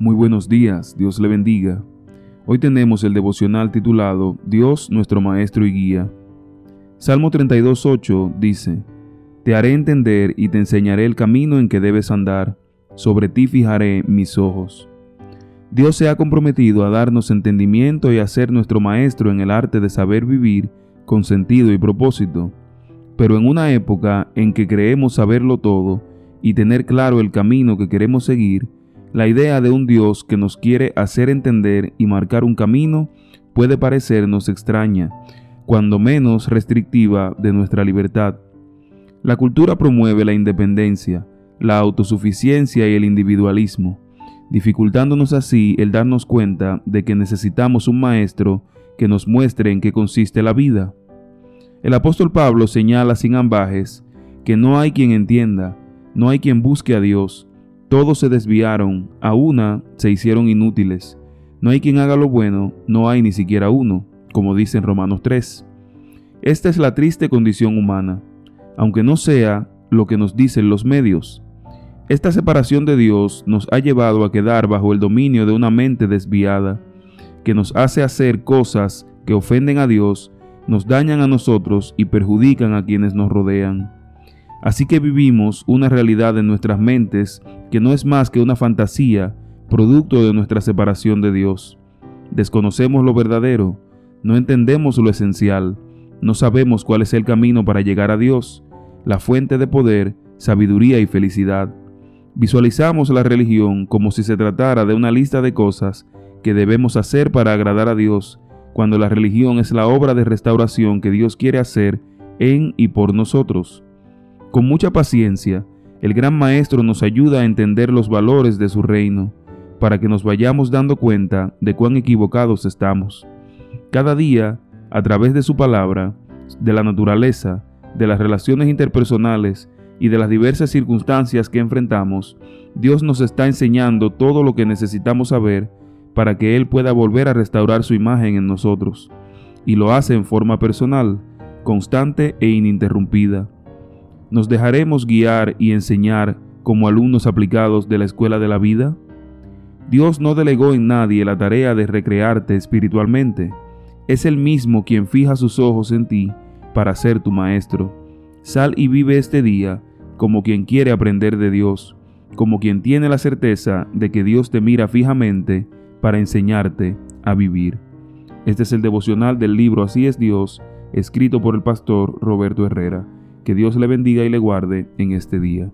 Muy buenos días, Dios le bendiga. Hoy tenemos el devocional titulado Dios nuestro Maestro y Guía. Salmo 32.8 dice, Te haré entender y te enseñaré el camino en que debes andar, sobre ti fijaré mis ojos. Dios se ha comprometido a darnos entendimiento y a ser nuestro Maestro en el arte de saber vivir con sentido y propósito. Pero en una época en que creemos saberlo todo y tener claro el camino que queremos seguir, la idea de un Dios que nos quiere hacer entender y marcar un camino puede parecernos extraña, cuando menos restrictiva de nuestra libertad. La cultura promueve la independencia, la autosuficiencia y el individualismo, dificultándonos así el darnos cuenta de que necesitamos un maestro que nos muestre en qué consiste la vida. El apóstol Pablo señala sin ambajes que no hay quien entienda, no hay quien busque a Dios, todos se desviaron, a una se hicieron inútiles. No hay quien haga lo bueno, no hay ni siquiera uno, como dice en Romanos 3. Esta es la triste condición humana, aunque no sea lo que nos dicen los medios. Esta separación de Dios nos ha llevado a quedar bajo el dominio de una mente desviada, que nos hace hacer cosas que ofenden a Dios, nos dañan a nosotros y perjudican a quienes nos rodean. Así que vivimos una realidad en nuestras mentes que no es más que una fantasía, producto de nuestra separación de Dios. Desconocemos lo verdadero, no entendemos lo esencial, no sabemos cuál es el camino para llegar a Dios, la fuente de poder, sabiduría y felicidad. Visualizamos la religión como si se tratara de una lista de cosas que debemos hacer para agradar a Dios, cuando la religión es la obra de restauración que Dios quiere hacer en y por nosotros. Con mucha paciencia, el gran Maestro nos ayuda a entender los valores de su reino, para que nos vayamos dando cuenta de cuán equivocados estamos. Cada día, a través de su palabra, de la naturaleza, de las relaciones interpersonales y de las diversas circunstancias que enfrentamos, Dios nos está enseñando todo lo que necesitamos saber para que Él pueda volver a restaurar su imagen en nosotros, y lo hace en forma personal, constante e ininterrumpida ¿Nos dejaremos guiar y enseñar como alumnos aplicados de la escuela de la vida? Dios no delegó en nadie la tarea de recrearte espiritualmente. Es Él mismo quien fija sus ojos en ti para ser tu maestro. Sal y vive este día como quien quiere aprender de Dios, como quien tiene la certeza de que Dios te mira fijamente para enseñarte a vivir. Este es el devocional del libro Así es Dios, escrito por el pastor Roberto Herrera. Que Dios le bendiga y le guarde en este día.